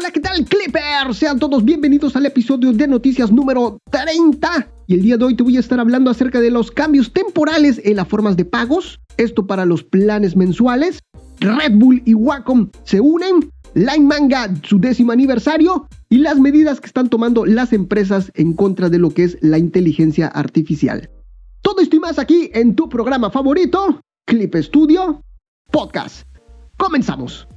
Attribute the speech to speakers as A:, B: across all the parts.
A: Hola, ¿qué tal, Clippers? Sean todos bienvenidos al episodio de noticias número 30. Y el día de hoy te voy a estar hablando acerca de los cambios temporales en las formas de pagos. Esto para los planes mensuales. Red Bull y Wacom se unen. Line Manga, su décimo aniversario. Y las medidas que están tomando las empresas en contra de lo que es la inteligencia artificial. Todo esto y más aquí en tu programa favorito, Clip Studio Podcast. Comenzamos.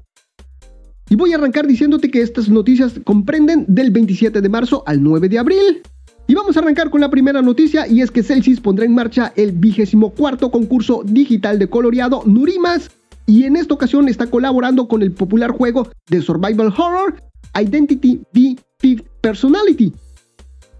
A: Y voy a arrancar diciéndote que estas noticias comprenden del 27 de marzo al 9 de abril. Y vamos a arrancar con la primera noticia y es que Celsius pondrá en marcha el vigésimo cuarto concurso digital de coloreado Nurimas y en esta ocasión está colaborando con el popular juego de survival horror Identity V Fifth Personality.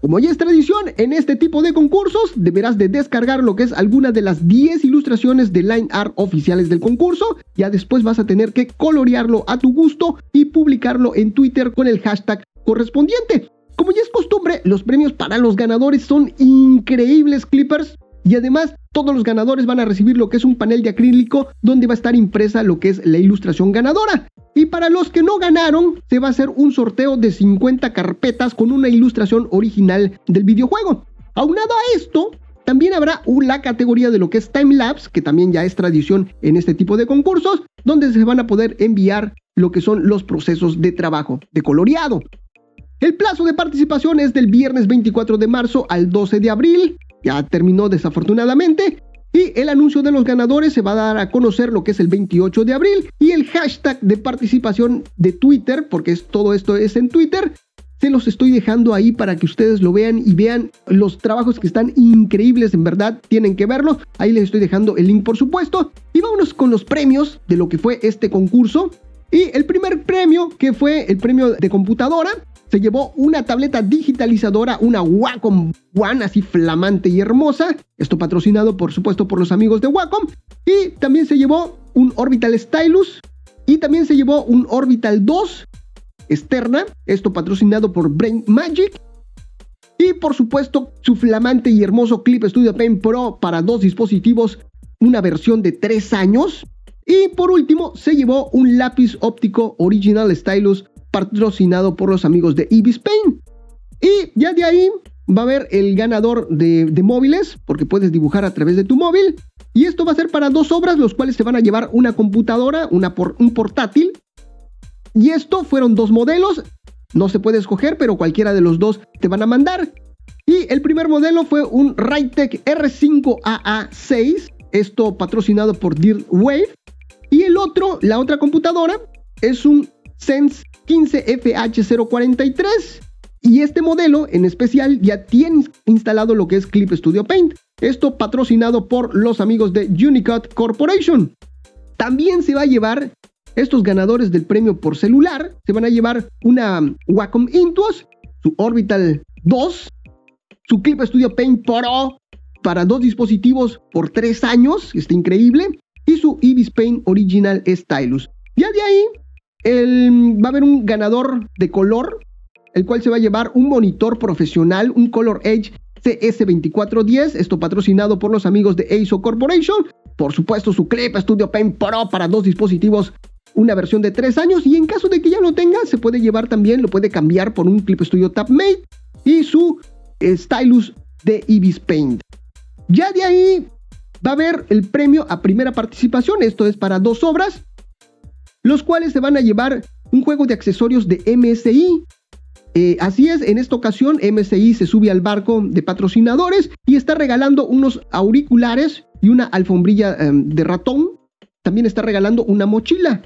A: Como ya es tradición, en este tipo de concursos deberás de descargar lo que es alguna de las 10 ilustraciones de line art oficiales del concurso. Ya después vas a tener que colorearlo a tu gusto y publicarlo en Twitter con el hashtag correspondiente. Como ya es costumbre, los premios para los ganadores son increíbles clippers y además todos los ganadores van a recibir lo que es un panel de acrílico donde va a estar impresa lo que es la ilustración ganadora. Y para los que no ganaron, se va a hacer un sorteo de 50 carpetas con una ilustración original del videojuego. Aunado a esto, también habrá la categoría de lo que es timelapse, que también ya es tradición en este tipo de concursos, donde se van a poder enviar lo que son los procesos de trabajo de coloreado. El plazo de participación es del viernes 24 de marzo al 12 de abril. Ya terminó desafortunadamente. Y el anuncio de los ganadores se va a dar a conocer lo que es el 28 de abril. Y el hashtag de participación de Twitter, porque todo esto es en Twitter, se los estoy dejando ahí para que ustedes lo vean y vean los trabajos que están increíbles, en verdad, tienen que verlos. Ahí les estoy dejando el link, por supuesto. Y vámonos con los premios de lo que fue este concurso. Y el primer premio, que fue el premio de computadora, se llevó una tableta digitalizadora, una Wacom One, así flamante y hermosa. Esto patrocinado, por supuesto, por los amigos de Wacom. Y también se llevó un Orbital Stylus. Y también se llevó un Orbital 2 externa. Esto patrocinado por Brain Magic. Y por supuesto, su flamante y hermoso Clip Studio Pen Pro para dos dispositivos, una versión de 3 años. Y por último, se llevó un lápiz óptico Original Stylus patrocinado por los amigos de Ibis Paint. Y ya de ahí va a haber el ganador de, móviles, porque puedes dibujar a través de tu móvil. Y esto va a ser para dos obras, los cuales se van a llevar una computadora, una por, un portátil. Y esto fueron dos modelos. No se puede escoger, pero cualquiera de los dos te van a mandar. Y el primer modelo fue un Rytec R5AA6. Esto patrocinado por Dirt Wave. Y el otro, la otra computadora, es un Sense 15FH043 y este modelo en especial ya tiene instalado lo que es Clip Studio Paint. Esto patrocinado por los amigos de Unicode Corporation. También se va a llevar estos ganadores del premio por celular. Se van a llevar una Wacom Intuos, su Orbital 2, su Clip Studio Paint Pro para dos dispositivos por tres años, está increíble, y su Ibis Paint Original Stylus. Ya de ahí va a haber un ganador de color, el cual se va a llevar un monitor profesional, un Color Edge CS2410, esto patrocinado por los amigos de ASO Corporation. Por supuesto, su Clip Studio Paint Pro para dos dispositivos, una versión de 3 años. Y en caso de que ya lo tenga, se puede llevar también, lo puede cambiar por un Clip Studio TapMate y su eh, Stylus de Ibis Paint. Ya de ahí va a haber el premio a primera participación, esto es para dos obras los cuales se van a llevar un juego de accesorios de MSI. Eh, así es, en esta ocasión MSI se sube al barco de patrocinadores y está regalando unos auriculares y una alfombrilla em, de ratón. También está regalando una mochila.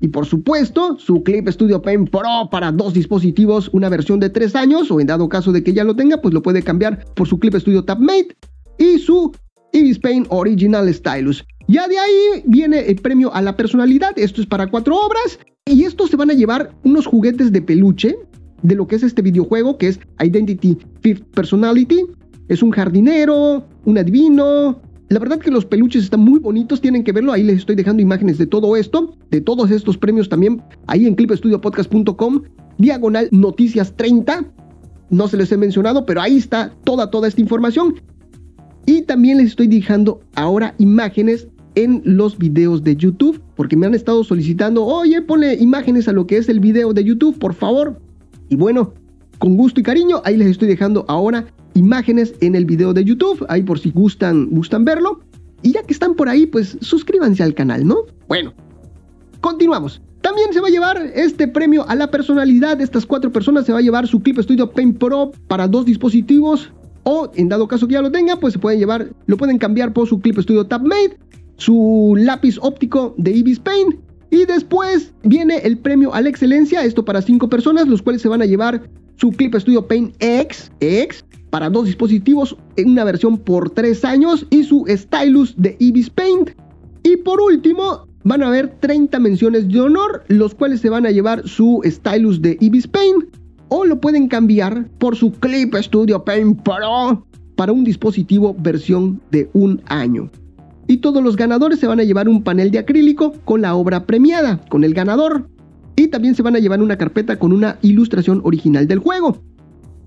A: Y por supuesto, su Clip Studio Pen Pro para dos dispositivos, una versión de 3 años, o en dado caso de que ya lo tenga, pues lo puede cambiar por su Clip Studio TapMate y su Ibis Paint Original Stylus. Ya de ahí viene el premio a la personalidad. Esto es para cuatro obras. Y estos se van a llevar unos juguetes de peluche de lo que es este videojuego, que es Identity Fifth Personality. Es un jardinero, un adivino. La verdad que los peluches están muy bonitos, tienen que verlo. Ahí les estoy dejando imágenes de todo esto, de todos estos premios también, ahí en clipstudiopodcast.com, diagonal noticias 30. No se les he mencionado, pero ahí está toda, toda esta información. Y también les estoy dejando ahora imágenes en los videos de YouTube, porque me han estado solicitando, oye, ponle imágenes a lo que es el video de YouTube, por favor. Y bueno, con gusto y cariño, ahí les estoy dejando ahora imágenes en el video de YouTube, ahí por si gustan, gustan verlo. Y ya que están por ahí, pues suscríbanse al canal, ¿no? Bueno, continuamos. También se va a llevar este premio a la personalidad de estas cuatro personas. Se va a llevar su Clip Studio Paint Pro para dos dispositivos. O en dado caso que ya lo tenga, pues se pueden llevar, lo pueden cambiar por su Clip Studio TabMate, su lápiz óptico de Ibis Paint. Y después viene el premio a la excelencia, esto para cinco personas, los cuales se van a llevar su Clip Studio Paint X, X para dos dispositivos en una versión por tres años y su Stylus de Ibis Paint. Y por último, van a haber 30 menciones de honor, los cuales se van a llevar su Stylus de Ibis Paint o lo pueden cambiar por su Clip Studio Paint Pro para un dispositivo versión de un año. Y todos los ganadores se van a llevar un panel de acrílico con la obra premiada, con el ganador. Y también se van a llevar una carpeta con una ilustración original del juego.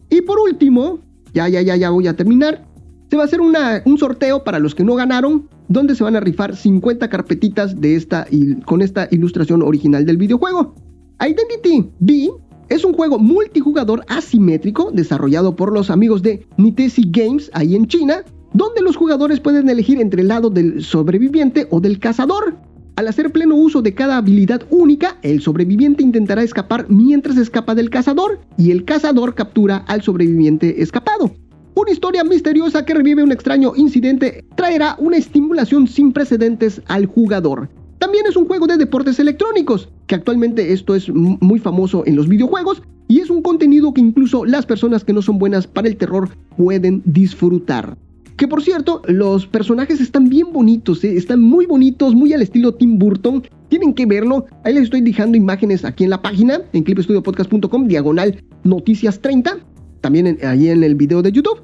A: Y por último, ya, ya, ya, ya voy a terminar. Se va a hacer un sorteo para los que no ganaron, donde se van a rifar 50 carpetitas de esta, con esta ilustración original del videojuego. Identity B es un juego multijugador asimétrico desarrollado por los amigos de Nitesi Games ahí en China, donde los jugadores pueden elegir entre el lado del sobreviviente o del cazador. Al hacer pleno uso de cada habilidad única, el sobreviviente intentará escapar mientras escapa del cazador y el cazador captura al sobreviviente escapado. Una historia misteriosa que revive un extraño incidente traerá una estimulación sin precedentes al jugador. También es un juego de deportes electrónicos, que actualmente esto es muy famoso en los videojuegos y es un contenido que incluso las personas que no son buenas para el terror pueden disfrutar. Que por cierto, los personajes están bien bonitos, ¿eh? están muy bonitos, muy al estilo Tim Burton. Tienen que verlo. Ahí les estoy dejando imágenes aquí en la página, en clipstudiopodcast.com, diagonal noticias 30. También ahí en el video de YouTube.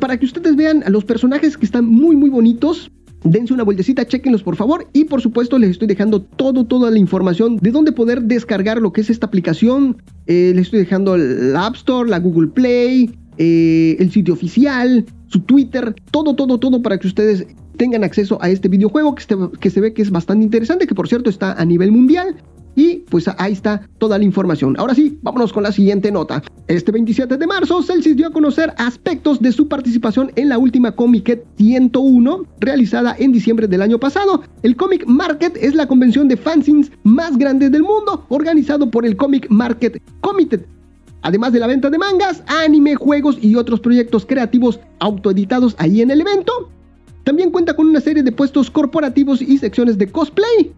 A: Para que ustedes vean a los personajes que están muy, muy bonitos. Dense una vueltecita, chequenlos por favor. Y por supuesto les estoy dejando todo, toda la información de dónde poder descargar lo que es esta aplicación. Eh, les estoy dejando la App Store, la Google Play, eh, el sitio oficial, su Twitter, todo, todo, todo para que ustedes tengan acceso a este videojuego que, que se ve que es bastante interesante, que por cierto está a nivel mundial. Y pues ahí está toda la información. Ahora sí, vámonos con la siguiente nota. Este 27 de marzo, Celsius dio a conocer aspectos de su participación en la última Comic 101, realizada en diciembre del año pasado. El Comic Market es la convención de fanzines más grande del mundo, organizado por el Comic Market Committee además de la venta de mangas, anime, juegos y otros proyectos creativos autoeditados ahí en el evento. También cuenta con una serie de puestos corporativos y secciones de cosplay.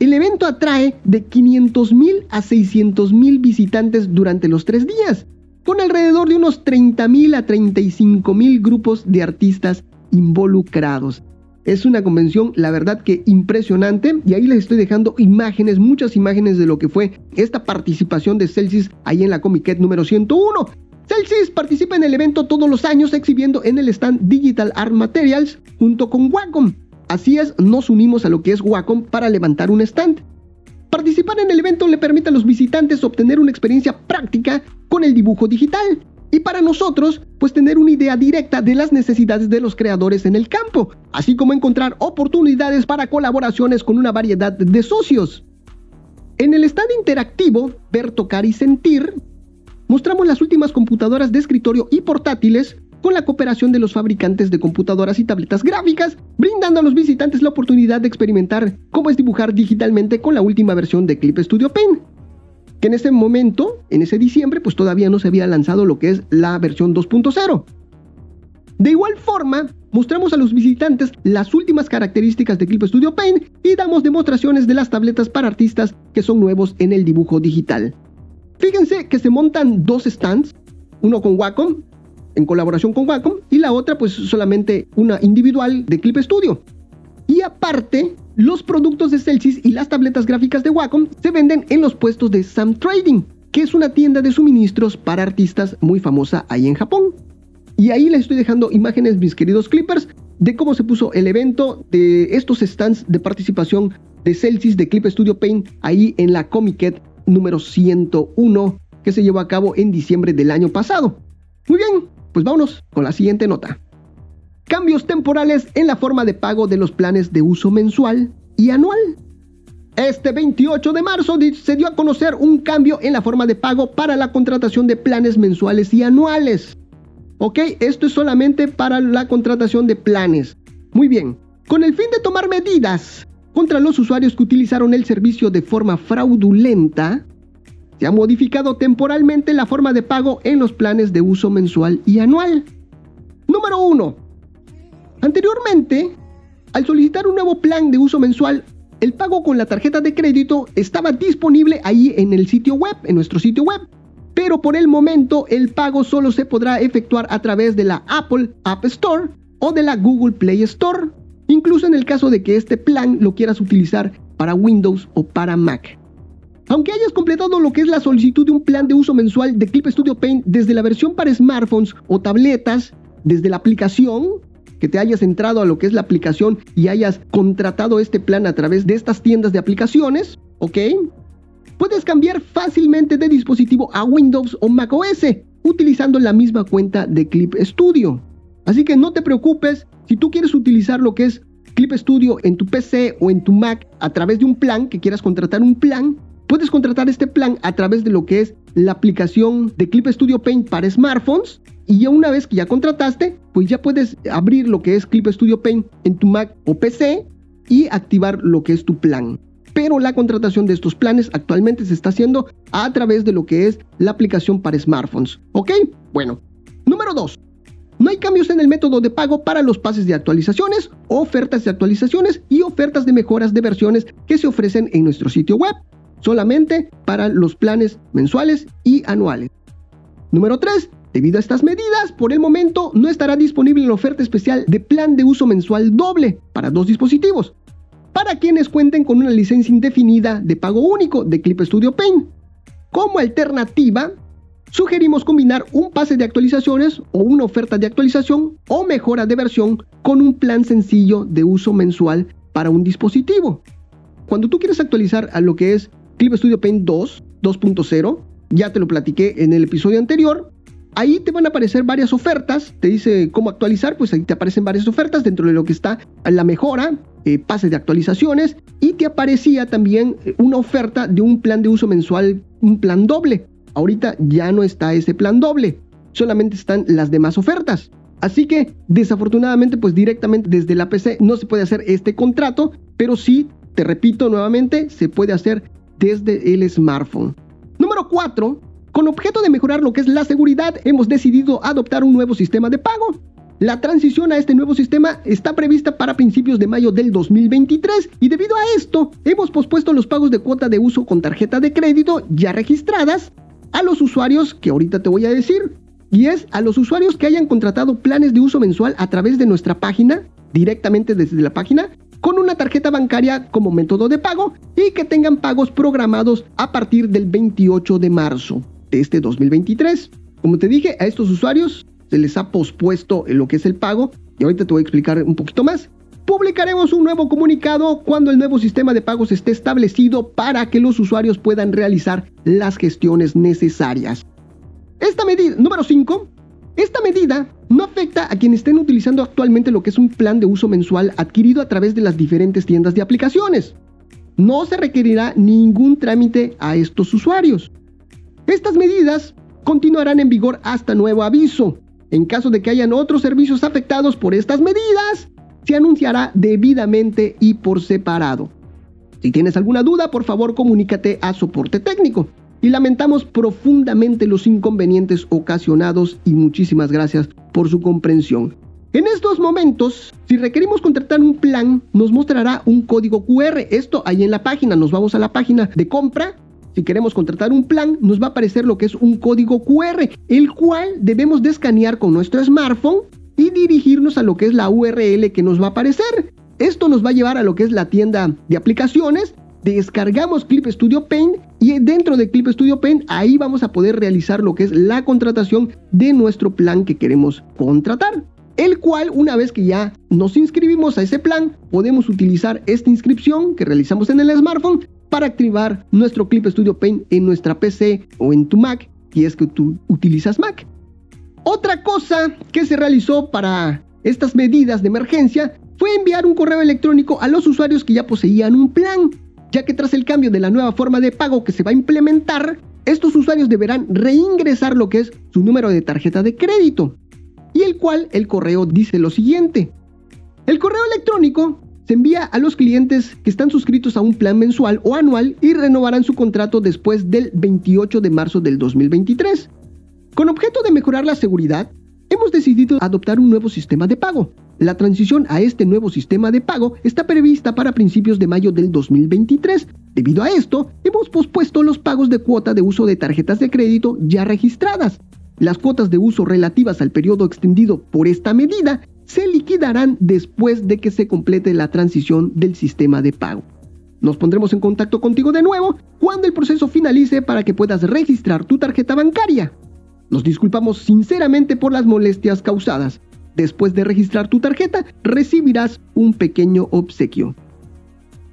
A: El evento atrae de 500.000 a 600.000 visitantes durante los tres días, con alrededor de unos 30.000 a 35.000 grupos de artistas involucrados. Es una convención, la verdad que impresionante. Y ahí les estoy dejando imágenes, muchas imágenes de lo que fue esta participación de Celsius ahí en la Comiquet número 101. Celsius participa en el evento todos los años exhibiendo en el stand Digital Art Materials junto con Wacom. Así es, nos unimos a lo que es Wacom para levantar un stand. Participar en el evento le permite a los visitantes obtener una experiencia práctica con el dibujo digital y para nosotros, pues tener una idea directa de las necesidades de los creadores en el campo, así como encontrar oportunidades para colaboraciones con una variedad de socios. En el stand interactivo, ver, tocar y sentir, mostramos las últimas computadoras de escritorio y portátiles con la cooperación de los fabricantes de computadoras y tabletas gráficas, brindando a los visitantes la oportunidad de experimentar cómo es dibujar digitalmente con la última versión de Clip Studio Paint que en ese momento, en ese diciembre, pues todavía no se había lanzado lo que es la versión 2.0. De igual forma, mostramos a los visitantes las últimas características de Clip Studio Paint y damos demostraciones de las tabletas para artistas que son nuevos en el dibujo digital. Fíjense que se montan dos stands, uno con Wacom, en colaboración con Wacom, y la otra pues solamente una individual de Clip Studio. Y aparte, los productos de Celsius y las tabletas gráficas de Wacom se venden en los puestos de Sam Trading, que es una tienda de suministros para artistas muy famosa ahí en Japón. Y ahí les estoy dejando imágenes, mis queridos clippers, de cómo se puso el evento de estos stands de participación de Celsius de Clip Studio Paint ahí en la Comiket número 101 que se llevó a cabo en diciembre del año pasado. Muy bien, pues vámonos con la siguiente nota. cambios temporales en la forma de pago de los planes de uso mensual y anual. Este 28 de marzo se dio a conocer un cambio en la forma de pago para la contratación de planes mensuales y anuales. Ok, esto es solamente para la contratación de planes. Muy bien, con el fin de tomar medidas contra los usuarios que utilizaron el servicio de forma fraudulenta, se ha modificado temporalmente la forma de pago en los planes de uso mensual y anual. Número 1. Anteriormente, al solicitar un nuevo plan de uso mensual, el pago con la tarjeta de crédito estaba disponible ahí en el sitio web, en nuestro sitio web. Pero por el momento el pago solo se podrá efectuar a través de la Apple App Store o de la Google Play Store, incluso en el caso de que este plan lo quieras utilizar para Windows o para Mac. Aunque hayas completado lo que es la solicitud de un plan de uso mensual de Clip Studio Paint desde la versión para smartphones o tabletas, desde la aplicación, que te hayas entrado a lo que es la aplicación y hayas contratado este plan a través de estas tiendas de aplicaciones, ¿ok? Puedes cambiar fácilmente de dispositivo a Windows o Mac OS utilizando la misma cuenta de Clip Studio. Así que no te preocupes si tú quieres utilizar lo que es Clip Studio en tu PC o en tu Mac a través de un plan, que quieras contratar un plan, puedes contratar este plan a través de lo que es la aplicación de Clip Studio Paint para smartphones y ya una vez que ya contrataste, pues ya puedes abrir lo que es Clip Studio Paint en tu Mac o PC y activar lo que es tu plan. Pero la contratación de estos planes actualmente se está haciendo a través de lo que es la aplicación para smartphones. ¿Ok? Bueno. Número 2. No hay cambios en el método de pago para los pases de actualizaciones, ofertas de actualizaciones y ofertas de mejoras de versiones que se ofrecen en nuestro sitio web. Solamente para los planes mensuales y anuales. Número 3. Debido a estas medidas, por el momento no estará disponible la oferta especial de plan de uso mensual doble para dos dispositivos, para quienes cuenten con una licencia indefinida de pago único de Clip Studio Paint. Como alternativa, sugerimos combinar un pase de actualizaciones o una oferta de actualización o mejora de versión con un plan sencillo de uso mensual para un dispositivo. Cuando tú quieres actualizar a lo que es Clip Studio Paint 2, 2.0, ya te lo platiqué en el episodio anterior, Ahí te van a aparecer varias ofertas, te dice cómo actualizar, pues ahí te aparecen varias ofertas dentro de lo que está la mejora, eh, pases de actualizaciones y te aparecía también eh, una oferta de un plan de uso mensual, un plan doble. Ahorita ya no está ese plan doble, solamente están las demás ofertas. Así que desafortunadamente pues directamente desde la PC no se puede hacer este contrato, pero sí, te repito nuevamente, se puede hacer desde el smartphone. Número 4 con objeto de mejorar lo que es la seguridad, hemos decidido adoptar un nuevo sistema de pago. La transición a este nuevo sistema está prevista para principios de mayo del 2023 y debido a esto hemos pospuesto los pagos de cuota de uso con tarjeta de crédito ya registradas a los usuarios que ahorita te voy a decir. Y es a los usuarios que hayan contratado planes de uso mensual a través de nuestra página, directamente desde la página, con una tarjeta bancaria como método de pago y que tengan pagos programados a partir del 28 de marzo de este 2023. Como te dije, a estos usuarios se les ha pospuesto lo que es el pago y ahorita te voy a explicar un poquito más. Publicaremos un nuevo comunicado cuando el nuevo sistema de pagos esté establecido para que los usuarios puedan realizar las gestiones necesarias. Esta medida, número 5, esta medida no afecta a quienes estén utilizando actualmente lo que es un plan de uso mensual adquirido a través de las diferentes tiendas de aplicaciones. No se requerirá ningún trámite a estos usuarios. Estas medidas continuarán en vigor hasta nuevo aviso. En caso de que hayan otros servicios afectados por estas medidas, se anunciará debidamente y por separado. Si tienes alguna duda, por favor comunícate a soporte técnico. Y lamentamos profundamente los inconvenientes ocasionados y muchísimas gracias por su comprensión. En estos momentos, si requerimos contratar un plan, nos mostrará un código QR. Esto ahí en la página, nos vamos a la página de compra si queremos contratar un plan, nos va a aparecer lo que es un código QR, el cual debemos de escanear con nuestro smartphone y dirigirnos a lo que es la URL que nos va a aparecer. Esto nos va a llevar a lo que es la tienda de aplicaciones, descargamos Clip Studio Paint y dentro de Clip Studio Paint ahí vamos a poder realizar lo que es la contratación de nuestro plan que queremos contratar. El cual una vez que ya nos inscribimos a ese plan, podemos utilizar esta inscripción que realizamos en el smartphone para activar nuestro Clip Studio Paint en nuestra PC o en tu Mac, si es que tú utilizas Mac. Otra cosa que se realizó para estas medidas de emergencia fue enviar un correo electrónico a los usuarios que ya poseían un plan, ya que tras el cambio de la nueva forma de pago que se va a implementar, estos usuarios deberán reingresar lo que es su número de tarjeta de crédito, y el cual el correo dice lo siguiente. El correo electrónico se envía a los clientes que están suscritos a un plan mensual o anual y renovarán su contrato después del 28 de marzo del 2023. Con objeto de mejorar la seguridad, hemos decidido adoptar un nuevo sistema de pago. La transición a este nuevo sistema de pago está prevista para principios de mayo del 2023. Debido a esto, hemos pospuesto los pagos de cuota de uso de tarjetas de crédito ya registradas. Las cuotas de uso relativas al periodo extendido por esta medida se liquidarán después de que se complete la transición del sistema de pago. Nos pondremos en contacto contigo de nuevo cuando el proceso finalice para que puedas registrar tu tarjeta bancaria. Nos disculpamos sinceramente por las molestias causadas. Después de registrar tu tarjeta, recibirás un pequeño obsequio.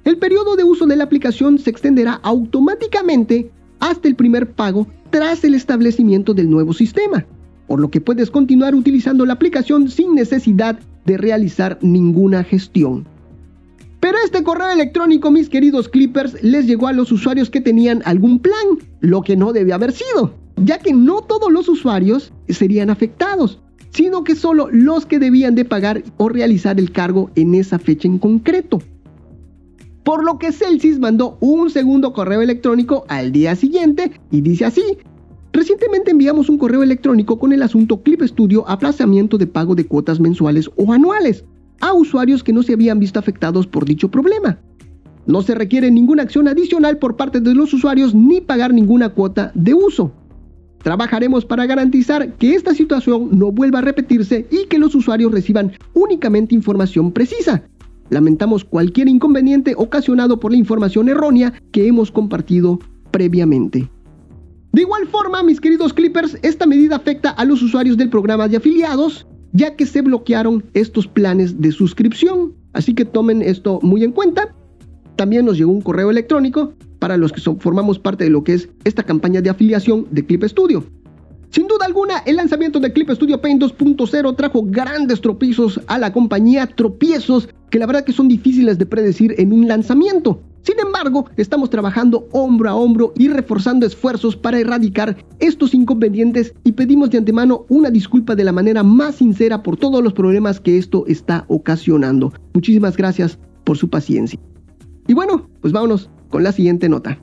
A: El periodo de uso de la aplicación se extenderá automáticamente hasta el primer pago tras el establecimiento del nuevo sistema por lo que puedes continuar utilizando la aplicación sin necesidad de realizar ninguna gestión. Pero este correo electrónico, mis queridos Clippers, les llegó a los usuarios que tenían algún plan, lo que no debe haber sido, ya que no todos los usuarios serían afectados, sino que solo los que debían de pagar o realizar el cargo en esa fecha en concreto. Por lo que Celsius mandó un segundo correo electrónico al día siguiente y dice así, Recientemente enviamos un correo electrónico con el asunto Clip Studio aplazamiento de pago de cuotas mensuales o anuales a usuarios que no se habían visto afectados por dicho problema. No se requiere ninguna acción adicional por parte de los usuarios ni pagar ninguna cuota de uso. Trabajaremos para garantizar que esta situación no vuelva a repetirse y que los usuarios reciban únicamente información precisa. Lamentamos cualquier inconveniente ocasionado por la información errónea que hemos compartido previamente. De igual forma, mis queridos Clippers, esta medida afecta a los usuarios del programa de afiliados, ya que se bloquearon estos planes de suscripción. Así que tomen esto muy en cuenta. También nos llegó un correo electrónico para los que formamos parte de lo que es esta campaña de afiliación de Clip Studio. Sin duda alguna, el lanzamiento de Clip Studio Paint 2.0 trajo grandes tropiezos a la compañía, tropiezos que la verdad que son difíciles de predecir en un lanzamiento. Sin embargo, estamos trabajando hombro a hombro y reforzando esfuerzos para erradicar estos inconvenientes y pedimos de antemano una disculpa de la manera más sincera por todos los problemas que esto está ocasionando. Muchísimas gracias por su paciencia. Y bueno, pues vámonos con la siguiente nota.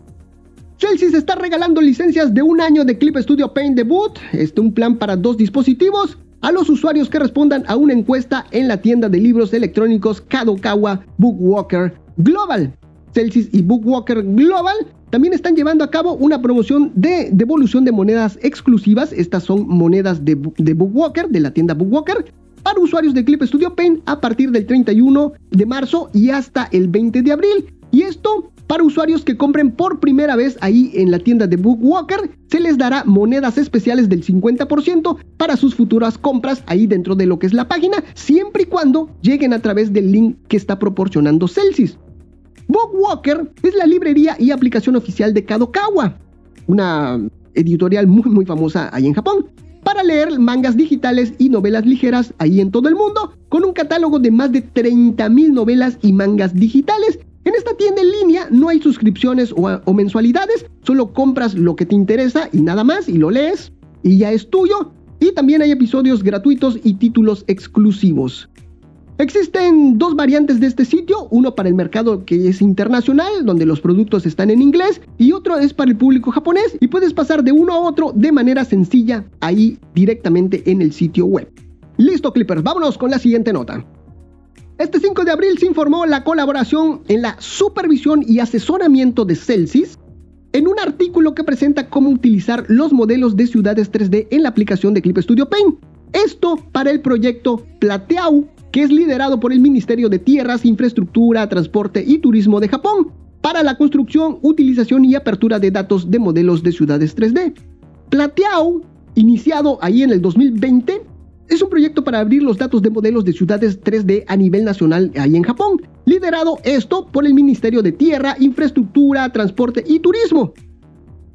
A: Chelsea se está regalando licencias de un año de Clip Studio Paint Debut, este un plan para dos dispositivos, a los usuarios que respondan a una encuesta en la tienda de libros electrónicos Kadokawa Bookwalker Global. Celsius y Bookwalker Global también están llevando a cabo una promoción de devolución de monedas exclusivas. Estas son monedas de, de Bookwalker, de la tienda Bookwalker, para usuarios de Clip Studio Paint a partir del 31 de marzo y hasta el 20 de abril. Y esto para usuarios que compren por primera vez ahí en la tienda de Bookwalker, se les dará monedas especiales del 50% para sus futuras compras ahí dentro de lo que es la página, siempre y cuando lleguen a través del link que está proporcionando Celsius. Bookwalker es la librería y aplicación oficial de Kadokawa, una editorial muy muy famosa ahí en Japón, para leer mangas digitales y novelas ligeras ahí en todo el mundo, con un catálogo de más de 30.000 novelas y mangas digitales. En esta tienda en línea no hay suscripciones o, o mensualidades, solo compras lo que te interesa y nada más y lo lees y ya es tuyo. Y también hay episodios gratuitos y títulos exclusivos. Existen dos variantes de este sitio, uno para el mercado que es internacional, donde los productos están en inglés, y otro es para el público japonés, y puedes pasar de uno a otro de manera sencilla ahí directamente en el sitio web. Listo Clippers, vámonos con la siguiente nota. Este 5 de abril se informó la colaboración en la supervisión y asesoramiento de Celsius en un artículo que presenta cómo utilizar los modelos de ciudades 3D en la aplicación de Clip Studio Paint. Esto para el proyecto Plateau que es liderado por el Ministerio de Tierras, Infraestructura, Transporte y Turismo de Japón, para la construcción, utilización y apertura de datos de modelos de ciudades 3D. Plateau, iniciado ahí en el 2020, es un proyecto para abrir los datos de modelos de ciudades 3D a nivel nacional ahí en Japón, liderado esto por el Ministerio de Tierra, Infraestructura, Transporte y Turismo.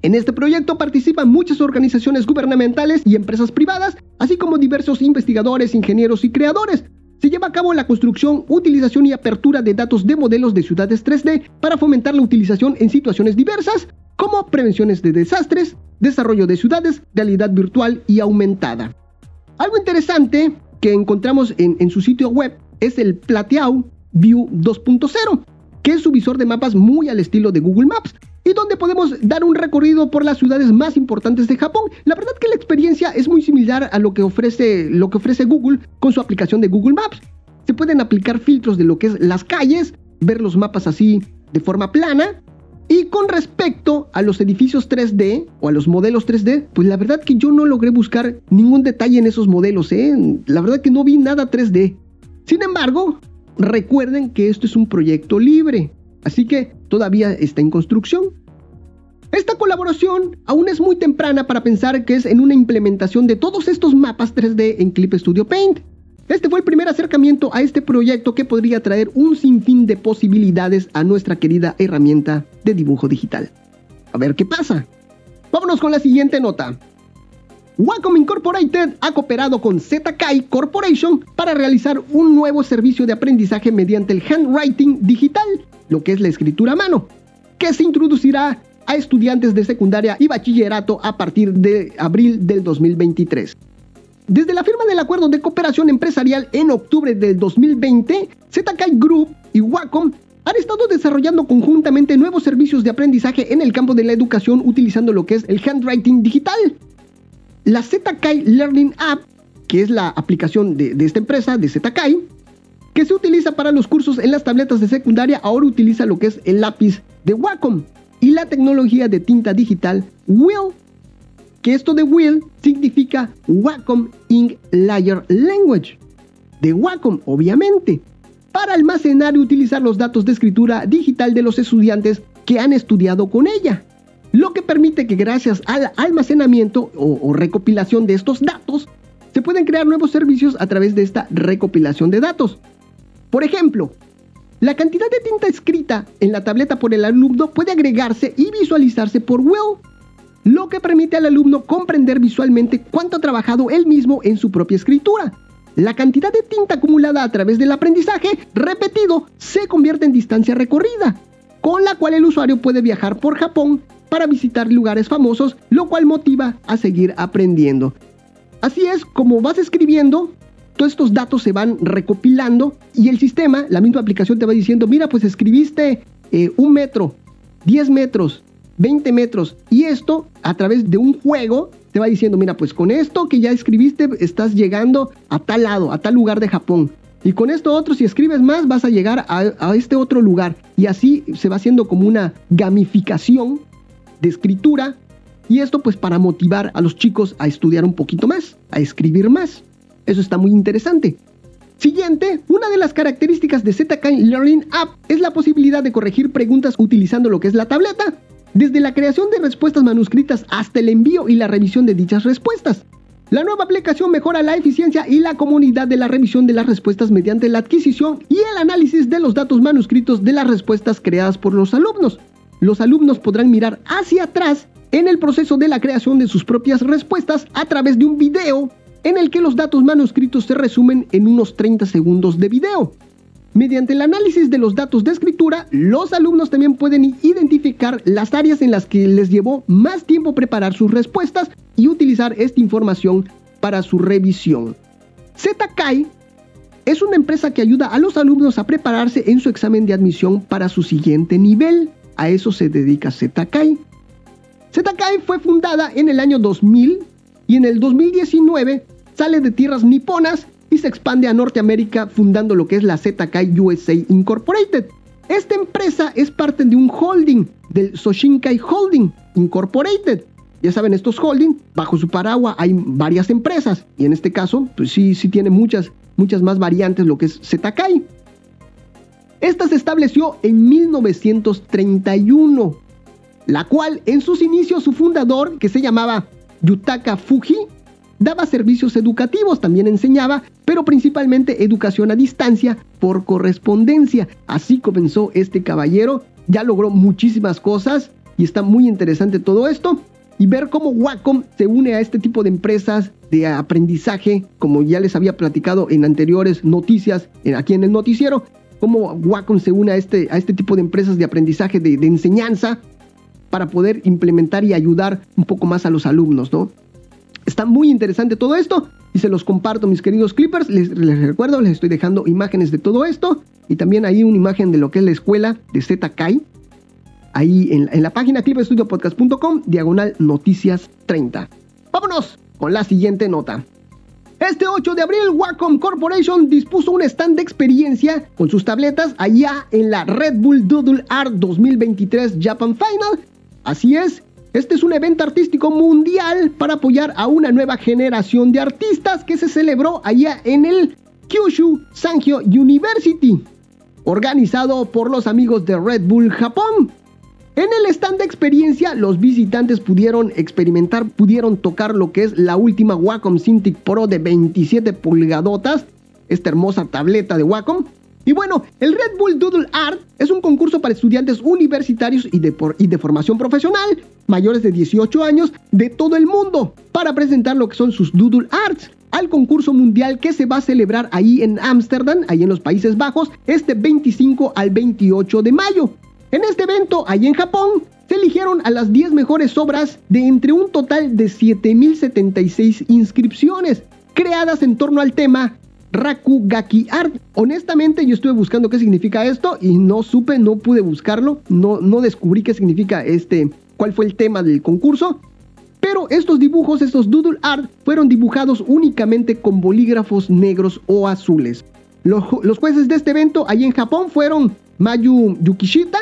A: En este proyecto participan muchas organizaciones gubernamentales y empresas privadas, así como diversos investigadores, ingenieros y creadores, se lleva a cabo la construcción, utilización y apertura de datos de modelos de ciudades 3D para fomentar la utilización en situaciones diversas, como prevenciones de desastres, desarrollo de ciudades, realidad virtual y aumentada. Algo interesante que encontramos en, su sitio web es el Plateau View 2.0, que es su visor de mapas muy al estilo de Google Maps, y donde podemos dar un recorrido por las ciudades más importantes de Japón. La verdad que la experiencia es muy similar a lo que ofrece, lo que ofrece Google con su aplicación de Google Maps. Se pueden aplicar filtros de lo que es las calles, ver los mapas así de forma plana. Y con respecto a los edificios 3D o a los modelos 3D, pues la verdad que yo no logré buscar ningún detalle en esos modelos, ¿eh? La verdad que no vi nada 3D. Sin embargo, recuerden que esto es un proyecto libre. Así que todavía está en construcción. Esta colaboración aún es muy temprana para pensar que es en una implementación de todos estos mapas 3D en Clip Studio Paint. Este fue el primer acercamiento a este proyecto que podría traer un sinfín de posibilidades a nuestra querida herramienta de dibujo digital. A ver qué pasa. Vámonos con la siguiente nota. Wacom Incorporated ha cooperado con ZKai Corporation para realizar un nuevo servicio de aprendizaje mediante el handwriting digital lo que es la escritura a mano, que se introducirá a estudiantes de secundaria y bachillerato a partir de abril del 2023. Desde la firma del acuerdo de cooperación empresarial en octubre del 2020, ZKI Group y Wacom han estado desarrollando conjuntamente nuevos servicios de aprendizaje en el campo de la educación utilizando lo que es el handwriting digital. La ZKI Learning App, que es la aplicación de, esta empresa, de ZKI, que se utiliza para los cursos en las tabletas de secundaria, ahora utiliza lo que es el lápiz de Wacom. Y la tecnología de tinta digital Will, que esto de Will significa Wacom Ink Layer Language, de Wacom obviamente, para almacenar y utilizar los datos de escritura digital de los estudiantes que han estudiado con ella, lo que permite que gracias al almacenamiento o, o recopilación de estos datos, se pueden crear nuevos servicios a través de esta recopilación de datos. Por ejemplo, la cantidad de tinta escrita en la tableta por el alumno puede agregarse y visualizarse por Will, lo que permite al alumno comprender visualmente cuánto ha trabajado él mismo en su propia escritura. La cantidad de tinta acumulada a través del aprendizaje repetido se convierte en distancia recorrida, con la cual el usuario puede viajar por Japón para visitar lugares famosos, lo cual motiva a seguir aprendiendo. Así es como vas escribiendo, todos estos datos se van recopilando y el sistema, la misma aplicación te va diciendo, mira, pues escribiste eh, un metro, 10 metros, 20 metros y esto a través de un juego te va diciendo, mira, pues con esto que ya escribiste estás llegando a tal lado, a tal lugar de Japón. Y con esto otro, si escribes más, vas a llegar a, a este otro lugar. Y así se va haciendo como una gamificación de escritura. Y esto pues para motivar a los chicos a estudiar un poquito más, a escribir más. Eso está muy interesante. Siguiente, una de las características de ZK Learning App es la posibilidad de corregir preguntas utilizando lo que es la tableta, desde la creación de respuestas manuscritas hasta el envío y la revisión de dichas respuestas. La nueva aplicación mejora la eficiencia y la comunidad de la revisión de las respuestas mediante la adquisición y el análisis de los datos manuscritos de las respuestas creadas por los alumnos. Los alumnos podrán mirar hacia atrás en el proceso de la creación de sus propias respuestas a través de un video en el que los datos manuscritos se resumen en unos 30 segundos de video. Mediante el análisis de los datos de escritura, los alumnos también pueden identificar las áreas en las que les llevó más tiempo preparar sus respuestas y utilizar esta información para su revisión. ZKai es una empresa que ayuda a los alumnos a prepararse en su examen de admisión para su siguiente nivel. A eso se dedica ZKai. ZKai fue fundada en el año 2000 y en el 2019 sale de tierras niponas y se expande a Norteamérica fundando lo que es la ZK USA Incorporated. Esta empresa es parte de un holding del Soshinkai Holding Incorporated. Ya saben, estos holding, bajo su paraguas hay varias empresas y en este caso, pues sí, sí tiene muchas, muchas más variantes lo que es ZK. Esta se estableció en 1931, la cual en sus inicios su fundador, que se llamaba Yutaka Fuji daba servicios educativos, también enseñaba, pero principalmente educación a distancia por correspondencia. Así comenzó este caballero, ya logró muchísimas cosas y está muy interesante todo esto. y ver cómo Wacom se une a este tipo de empresas de aprendizaje, como ya les había platicado en anteriores noticias aquí en el noticiero, cómo Wacom se une a este, a este tipo de empresas de aprendizaje, de, enseñanza, para poder implementar y ayudar un poco más a los alumnos, ¿no? Está muy interesante todo esto y se los comparto, mis queridos clippers. Les, recuerdo, les estoy dejando imágenes de todo esto y también ahí una imagen de lo que es la escuela de ZKai. Ahí en, en la página clipperstudiopodcast.com, diagonal noticias 30. Vámonos con la siguiente nota. Este 8 de abril, Wacom Corporation dispuso un stand de experiencia con sus tabletas allá en la Red Bull Doodle Art 2023 Japan Final. Así es, este es un evento artístico mundial para apoyar a una nueva generación de artistas que se celebró allá en el Kyushu Sangyo University, organizado por los amigos de Red Bull Japón. En el stand de experiencia, los visitantes pudieron experimentar, pudieron tocar lo que es la última Wacom Cintiq Pro de 27 pulgadotas, esta hermosa tableta de Wacom. Y bueno, el Red Bull Doodle Art es un concurso para estudiantes universitarios y de, formación profesional, mayores de 18 años, de todo el mundo, para presentar lo que son sus Doodle Arts al concurso mundial que se va a celebrar ahí en Ámsterdam, ahí en los Países Bajos, este 25 al 28 de mayo. En este evento, allí en Japón, se eligieron a las 10 mejores obras de entre un total de 7.076 inscripciones, creadas en torno al tema Rakugaki Art. Honestamente, yo estuve buscando qué significa esto y no supe, no pude buscarlo, no, no descubrí qué significa este, cuál fue el tema del concurso. Pero estos dibujos, estos doodle art, fueron dibujados únicamente con bolígrafos negros o azules. Los, los jueces de este evento allí en Japón fueron Mayu Yukishita.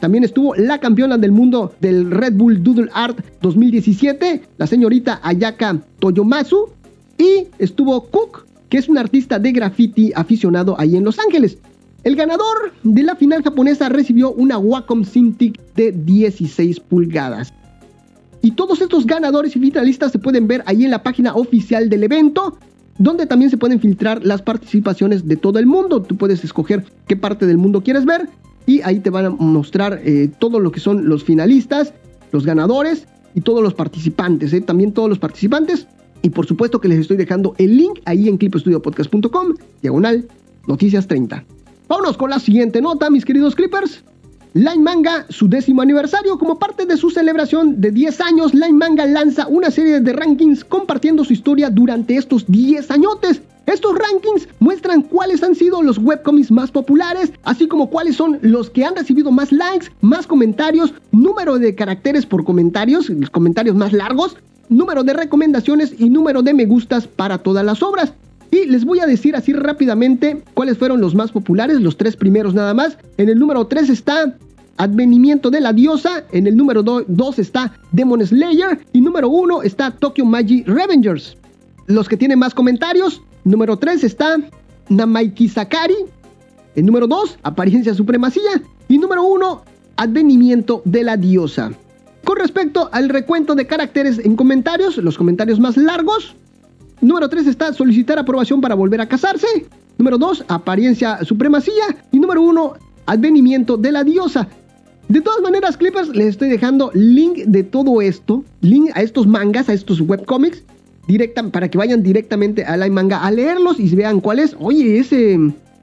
A: También estuvo la campeona del mundo del Red Bull Doodle Art 2017, la señorita Ayaka Toyomasu. Y estuvo Cook, que es un artista de graffiti aficionado ahí en Los Ángeles. El ganador de la final japonesa recibió una Wacom Cintiq de 16 pulgadas. Y todos estos ganadores y finalistas se pueden ver ahí en la página oficial del evento donde también se pueden filtrar las participaciones de todo el mundo. Tú puedes escoger qué parte del mundo quieres ver y ahí te van a mostrar eh, todo lo que son los finalistas, los ganadores y todos los participantes, eh, también todos los participantes. Y por supuesto que les estoy dejando el link ahí en clipestudiopodcast.com, diagonal, noticias 30. Vámonos con la siguiente nota, mis queridos clippers. Line Manga, su décimo aniversario, como parte de su celebración de 10 años, Line Manga lanza una serie de rankings compartiendo su historia durante estos 10 añotes. Estos rankings muestran cuáles han sido los webcomics más populares, así como cuáles son los que han recibido más likes, más comentarios, número de caracteres por comentarios, los comentarios más largos, número de recomendaciones y número de me gustas para todas las obras. Y les voy a decir así rápidamente cuáles fueron los más populares, los tres primeros nada más. En el número 3 está Advenimiento de la Diosa. En el número 2 está Demon Slayer. Y número 1 está Tokyo Magi Revengers. Los que tienen más comentarios. Número 3 está Namaiki Sakari. El número 2, Apariencia Supremacía. Y número 1, Advenimiento de la Diosa. Con respecto al recuento de caracteres en comentarios, los comentarios más largos, Número 3 está solicitar aprobación para volver a casarse. Número 2, apariencia supremacía. Y número 1, advenimiento de la diosa. De todas maneras, Clippers, les estoy dejando link de todo esto, link a estos mangas, a estos webcomics, directa, para que vayan directamente a la manga a leerlos y vean cuál es. Oye, ese,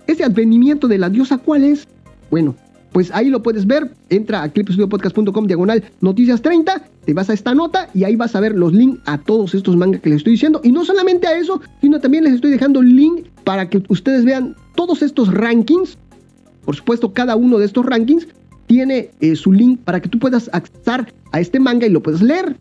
A: ese advenimiento de la diosa, ¿cuál es? Bueno, pues ahí lo puedes ver. Entra a clipstudiopodcast.com diagonal noticias 30, te vas a esta nota y ahí vas a ver los links a todos estos mangas que les estoy diciendo. Y no solamente a eso, sino también les estoy dejando link para que ustedes vean todos estos rankings. Por supuesto, cada uno de estos rankings tiene eh, su link para que tú puedas acceder a este manga y lo puedas leer.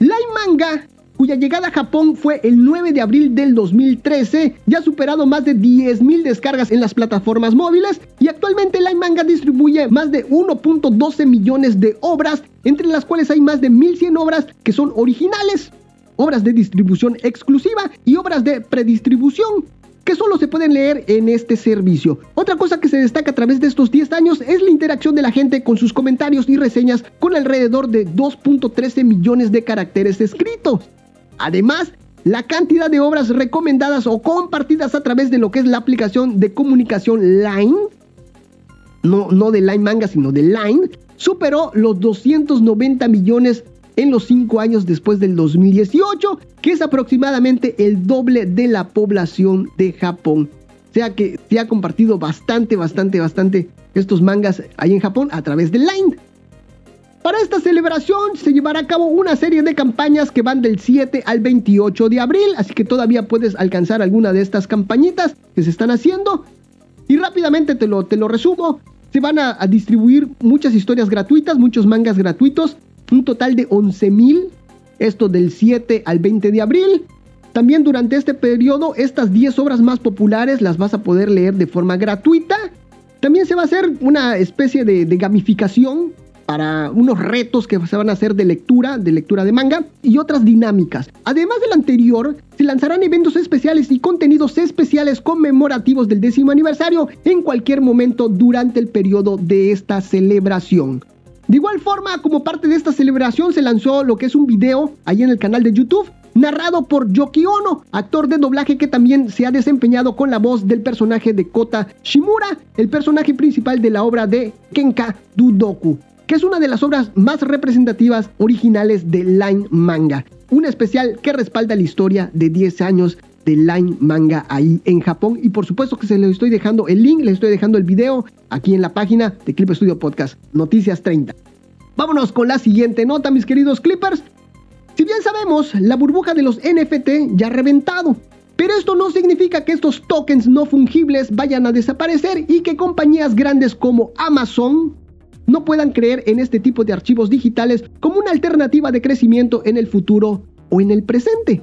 A: La manga cuya llegada a Japón fue el 9 de abril del 2013, ya ha superado más de 10.000 descargas en las plataformas móviles y actualmente Line Manga distribuye más de 1.12 millones de obras, entre las cuales hay más de 1.100 obras que son originales, obras de distribución exclusiva y obras de predistribución que solo se pueden leer en este servicio. Otra cosa que se destaca a través de estos 10 años es la interacción de la gente con sus comentarios y reseñas con alrededor de 2.13 millones de caracteres escritos. Además, la cantidad de obras recomendadas o compartidas a través de lo que es la aplicación de comunicación Line, no, no de Line Manga, sino de Line, superó los 290 millones en los 5 años después del 2018, que es aproximadamente el doble de la población de Japón. O sea que se ha compartido bastante, bastante, bastante estos mangas ahí en Japón a través de Line. Para esta celebración se llevará a cabo una serie de campañas que van del 7 al 28 de abril, así que todavía puedes alcanzar alguna de estas campañitas que se están haciendo. Y rápidamente te lo, te lo resumo. Se van a, distribuir muchas historias gratuitas, muchos mangas gratuitos, un total de 11.000, esto del 7 al 20 de abril. También durante este periodo, estas 10 obras más populares las vas a poder leer de forma gratuita. También se va a hacer una especie de, de gamificación para unos retos que se van a hacer de lectura, de lectura de manga y otras dinámicas. Además del anterior, se lanzarán eventos especiales y contenidos especiales conmemorativos del décimo aniversario en cualquier momento durante el periodo de esta celebración. De igual forma, como parte de esta celebración, se lanzó lo que es un video ahí en el canal de YouTube narrado por Yoki Ono, actor de doblaje que también se ha desempeñado con la voz del personaje de Kota Shimura, el personaje principal de la obra de Kenka Dudoku que es una de las obras más representativas originales de Line Manga. Un especial que respalda la historia de 10 años de Line Manga ahí en Japón. Y por supuesto que se les estoy dejando el link, les estoy dejando el video aquí en la página de Clip Studio Podcast, Noticias 30. Vámonos con la siguiente nota, mis queridos Clippers. Si bien sabemos, la burbuja de los NFT ya ha reventado. Pero esto no significa que estos tokens no fungibles vayan a desaparecer y que compañías grandes como Amazon, no puedan creer en este tipo de archivos digitales como una alternativa de crecimiento en el futuro o en el presente.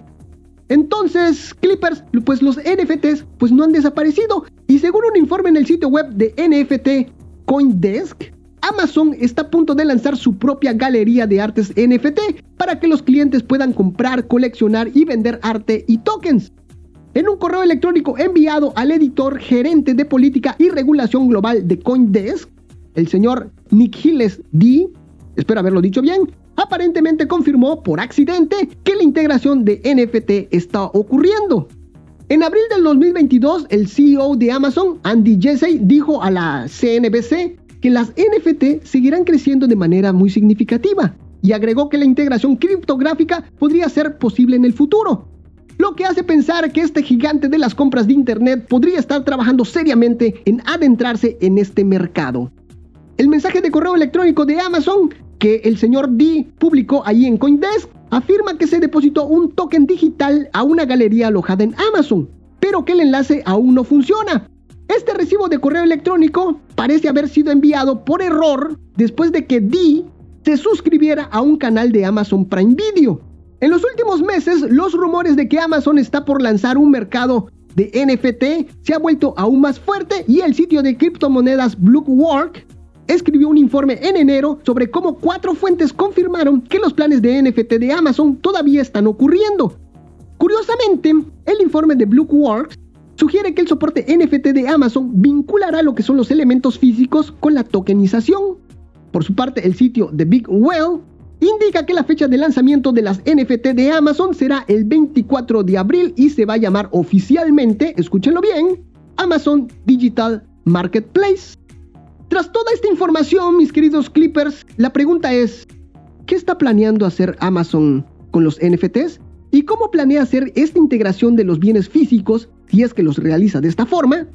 A: Entonces, Clippers, pues los NFTs pues no han desaparecido y según un informe en el sitio web de NFT Coindesk, Amazon está a punto de lanzar su propia galería de artes NFT para que los clientes puedan comprar, coleccionar y vender arte y tokens. En un correo electrónico enviado al editor gerente de política y regulación global de Coindesk, el señor Nick Hilles D, espero haberlo dicho bien, aparentemente confirmó por accidente que la integración de NFT está ocurriendo. En abril del 2022, el CEO de Amazon, Andy Jassy, dijo a la CNBC que las NFT seguirán creciendo de manera muy significativa y agregó que la integración criptográfica podría ser posible en el futuro, lo que hace pensar que este gigante de las compras de Internet podría estar trabajando seriamente en adentrarse en este mercado. El mensaje de correo electrónico de Amazon que el señor D publicó ahí en Coindesk afirma que se depositó un token digital a una galería alojada en Amazon, pero que el enlace aún no funciona. Este recibo de correo electrónico parece haber sido enviado por error después de que D se suscribiera a un canal de Amazon Prime Video. En los últimos meses, los rumores de que Amazon está por lanzar un mercado de NFT se ha vuelto aún más fuerte y el sitio de criptomonedas Blockwork escribió un informe en enero sobre cómo cuatro fuentes confirmaron que los planes de NFT de Amazon todavía están ocurriendo. Curiosamente, el informe de Blockworks sugiere que el soporte NFT de Amazon vinculará lo que son los elementos físicos con la tokenización. Por su parte, el sitio The Big Well indica que la fecha de lanzamiento de las NFT de Amazon será el 24 de abril y se va a llamar oficialmente, escúchenlo bien, Amazon Digital Marketplace. Tras toda esta información, mis queridos Clippers, la pregunta es, ¿qué está planeando hacer Amazon con los NFTs? ¿Y cómo planea hacer esta integración de los bienes físicos si es que los realiza de esta forma?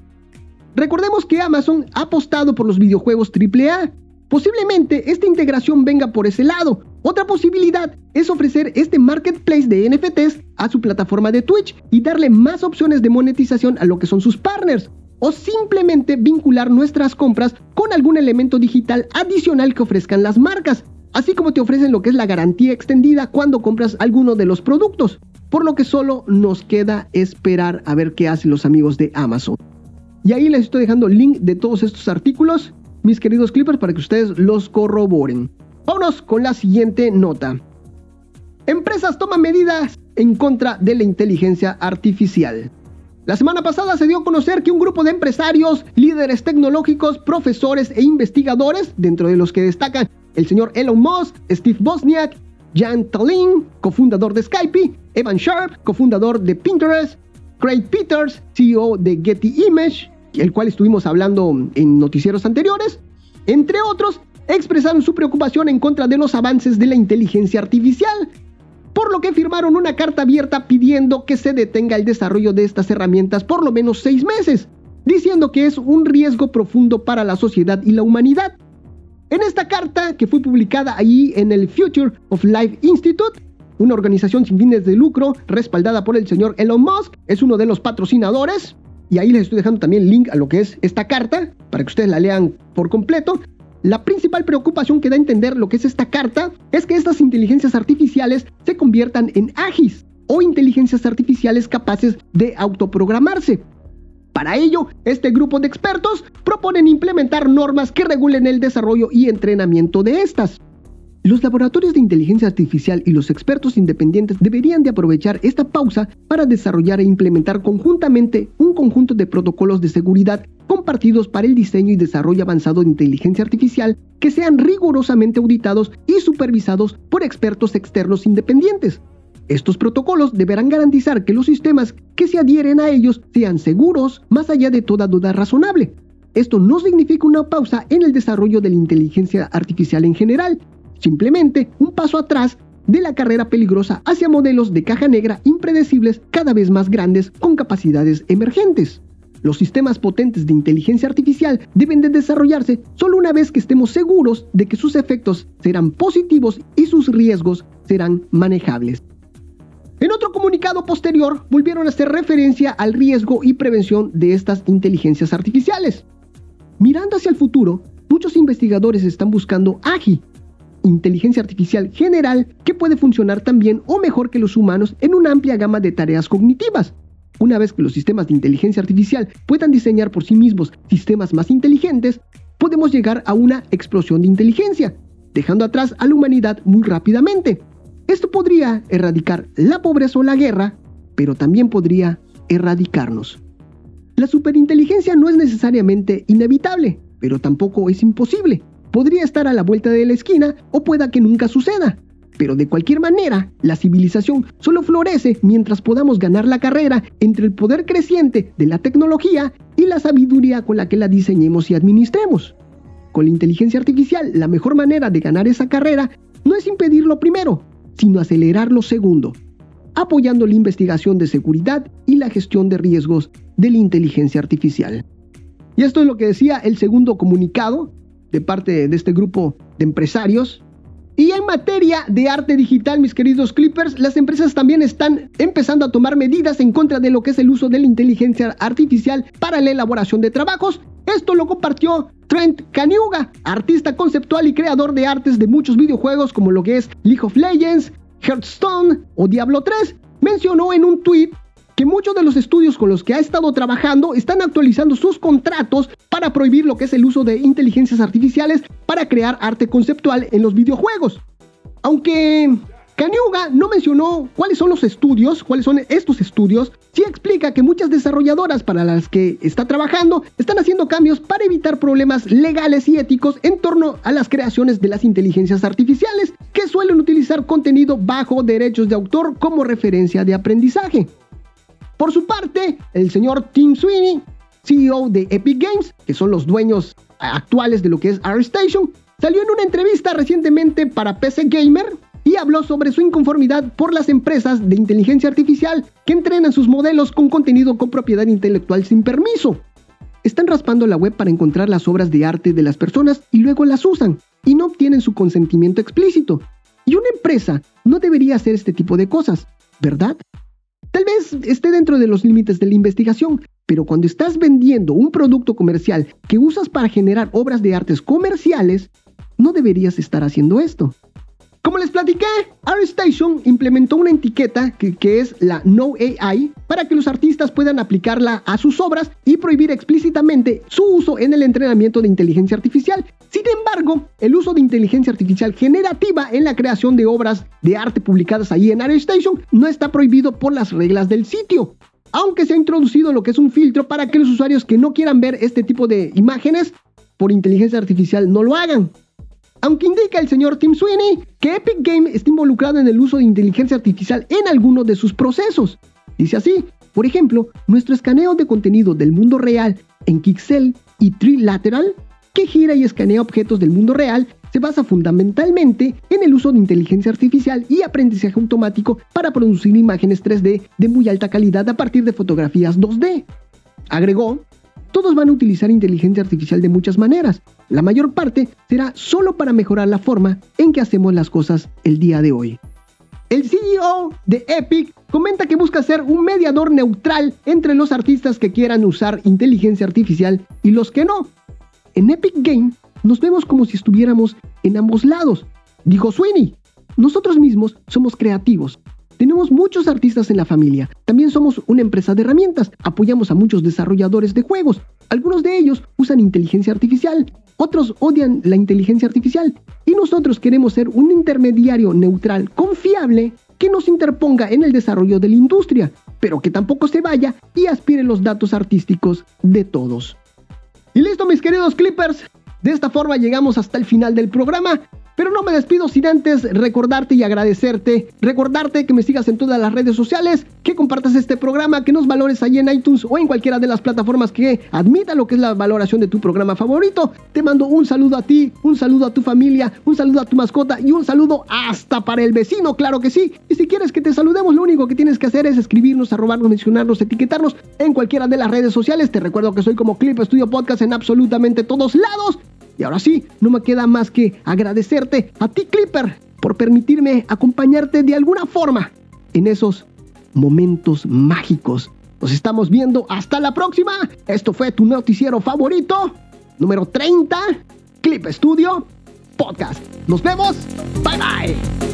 A: Recordemos que Amazon ha apostado por los videojuegos AAA. Posiblemente esta integración venga por ese lado. Otra posibilidad es ofrecer este marketplace de NFTs a su plataforma de Twitch y darle más opciones de monetización a lo que son sus partners o simplemente vincular nuestras compras con algún elemento digital adicional que ofrezcan las marcas, así como te ofrecen lo que es la garantía extendida cuando compras alguno de los productos, por lo que solo nos queda esperar a ver qué hacen los amigos de Amazon. Y ahí les estoy dejando el link de todos estos artículos, mis queridos clippers, para que ustedes los corroboren. Vámonos con la siguiente nota. Empresas toman medidas en contra de la inteligencia artificial. La semana pasada se dio a conocer que un grupo de empresarios, líderes tecnológicos, profesores e investigadores, dentro de los que destacan el señor Elon Musk, Steve Bosniak, Jan Tallinn, cofundador de Skype, Evan Sharp, cofundador de Pinterest, Craig Peters, CEO de Getty Image, el cual estuvimos hablando en noticieros anteriores, entre otros, expresaron su preocupación en contra de los avances de la inteligencia artificial, por lo que firmaron una carta abierta pidiendo que se detenga el desarrollo de estas herramientas por lo menos seis meses, diciendo que es un riesgo profundo para la sociedad y la humanidad. En esta carta, que fue publicada allí en el Future of Life Institute, una organización sin fines de lucro respaldada por el señor Elon Musk, es uno de los patrocinadores, y ahí les estoy dejando también link a lo que es esta carta, para que ustedes la lean por completo. La principal preocupación que da a entender lo que es esta carta es que estas inteligencias artificiales se conviertan en AGIs o inteligencias artificiales capaces de autoprogramarse. Para ello, este grupo de expertos proponen implementar normas que regulen el desarrollo y entrenamiento de estas. Los laboratorios de inteligencia artificial y los expertos independientes deberían de aprovechar esta pausa para desarrollar e implementar conjuntamente un conjunto de protocolos de seguridad compartidos para el diseño y desarrollo avanzado de inteligencia artificial que sean rigurosamente auditados y supervisados por expertos externos independientes. Estos protocolos deberán garantizar que los sistemas que se adhieren a ellos sean seguros más allá de toda duda razonable. Esto no significa una pausa en el desarrollo de la inteligencia artificial en general, simplemente un paso atrás de la carrera peligrosa hacia modelos de caja negra impredecibles cada vez más grandes con capacidades emergentes. Los sistemas potentes de inteligencia artificial deben de desarrollarse solo una vez que estemos seguros de que sus efectos serán positivos y sus riesgos serán manejables. En otro comunicado posterior volvieron a hacer referencia al riesgo y prevención de estas inteligencias artificiales. Mirando hacia el futuro, muchos investigadores están buscando AGI, inteligencia artificial general que puede funcionar tan bien o mejor que los humanos en una amplia gama de tareas cognitivas. Una vez que los sistemas de inteligencia artificial puedan diseñar por sí mismos sistemas más inteligentes, podemos llegar a una explosión de inteligencia, dejando atrás a la humanidad muy rápidamente. Esto podría erradicar la pobreza o la guerra, pero también podría erradicarnos. La superinteligencia no es necesariamente inevitable, pero tampoco es imposible podría estar a la vuelta de la esquina o pueda que nunca suceda. Pero de cualquier manera, la civilización solo florece mientras podamos ganar la carrera entre el poder creciente de la tecnología y la sabiduría con la que la diseñemos y administremos. Con la inteligencia artificial, la mejor manera de ganar esa carrera no es impedir lo primero, sino acelerar lo segundo, apoyando la investigación de seguridad y la gestión de riesgos de la inteligencia artificial. Y esto es lo que decía el segundo comunicado de parte de este grupo de empresarios. Y en materia de arte digital, mis queridos Clippers, las empresas también están empezando a tomar medidas en contra de lo que es el uso de la inteligencia artificial para la elaboración de trabajos. Esto lo compartió Trent Kaniuga, artista conceptual y creador de artes de muchos videojuegos como lo que es League of Legends, Hearthstone o Diablo 3. Mencionó en un tweet que muchos de los estudios con los que ha estado trabajando están actualizando sus contratos para prohibir lo que es el uso de inteligencias artificiales para crear arte conceptual en los videojuegos. Aunque Kaniuga no mencionó cuáles son los estudios, cuáles son estos estudios, sí explica que muchas desarrolladoras para las que está trabajando están haciendo cambios para evitar problemas legales y éticos en torno a las creaciones de las inteligencias artificiales, que suelen utilizar contenido bajo derechos de autor como referencia de aprendizaje. Por su parte, el señor Tim Sweeney, CEO de Epic Games, que son los dueños actuales de lo que es ArtStation, salió en una entrevista recientemente para PC Gamer y habló sobre su inconformidad por las empresas de inteligencia artificial que entrenan sus modelos con contenido con propiedad intelectual sin permiso. Están raspando la web para encontrar las obras de arte de las personas y luego las usan y no obtienen su consentimiento explícito. Y una empresa no debería hacer este tipo de cosas, ¿verdad? Tal vez esté dentro de los límites de la investigación, pero cuando estás vendiendo un producto comercial que usas para generar obras de artes comerciales, no deberías estar haciendo esto. Como les platiqué, ArtStation implementó una etiqueta que, es la No AI para que los artistas puedan aplicarla a sus obras y prohibir explícitamente su uso en el entrenamiento de inteligencia artificial. Sin embargo, el uso de inteligencia artificial generativa en la creación de obras de arte publicadas ahí en ArtStation no está prohibido por las reglas del sitio. Aunque se ha introducido lo que es un filtro para que los usuarios que no quieran ver este tipo de imágenes por inteligencia artificial no lo hagan. Aunque indica el señor Tim Sweeney que Epic Game está involucrado en el uso de inteligencia artificial en alguno de sus procesos. Dice así, por ejemplo, nuestro escaneo de contenido del mundo real en Kixel y Trilateral, que gira y escanea objetos del mundo real, se basa fundamentalmente en el uso de inteligencia artificial y aprendizaje automático para producir imágenes 3D de muy alta calidad a partir de fotografías 2D. Agregó, todos van a utilizar inteligencia artificial de muchas maneras. La mayor parte será solo para mejorar la forma en que hacemos las cosas el día de hoy. El CEO de Epic comenta que busca ser un mediador neutral entre los artistas que quieran usar inteligencia artificial y los que no. En Epic Game nos vemos como si estuviéramos en ambos lados. Dijo Sweeney, nosotros mismos somos creativos. Tenemos muchos artistas en la familia. También somos una empresa de herramientas. Apoyamos a muchos desarrolladores de juegos. Algunos de ellos usan inteligencia artificial otros odian la inteligencia artificial y nosotros queremos ser un intermediario neutral, confiable, que nos interponga en el desarrollo de la industria, pero que tampoco se vaya y aspire los datos artísticos de todos. Y listo mis queridos clippers, de esta forma llegamos hasta el final del programa. Pero no me despido sin antes recordarte y agradecerte, recordarte que me sigas en todas las redes sociales, que compartas este programa, que nos valores allí en iTunes o en cualquiera de las plataformas que admita lo que es la valoración de tu programa favorito. Te mando un saludo a ti, un saludo a tu familia, un saludo a tu mascota y un saludo hasta para el vecino, claro que sí. Y si quieres que te saludemos, lo único que tienes que hacer es escribirnos, arrobarnos, mencionarnos, etiquetarnos en cualquiera de las redes sociales. Te recuerdo que soy como Clip Studio Podcast en absolutamente todos lados. Y ahora sí, no me queda más que agradecerte a ti, Clipper, por permitirme acompañarte de alguna forma en esos momentos mágicos. Nos estamos viendo hasta la próxima. Esto fue tu noticiero favorito, número 30, Clip Studio Podcast. Nos vemos. Bye bye.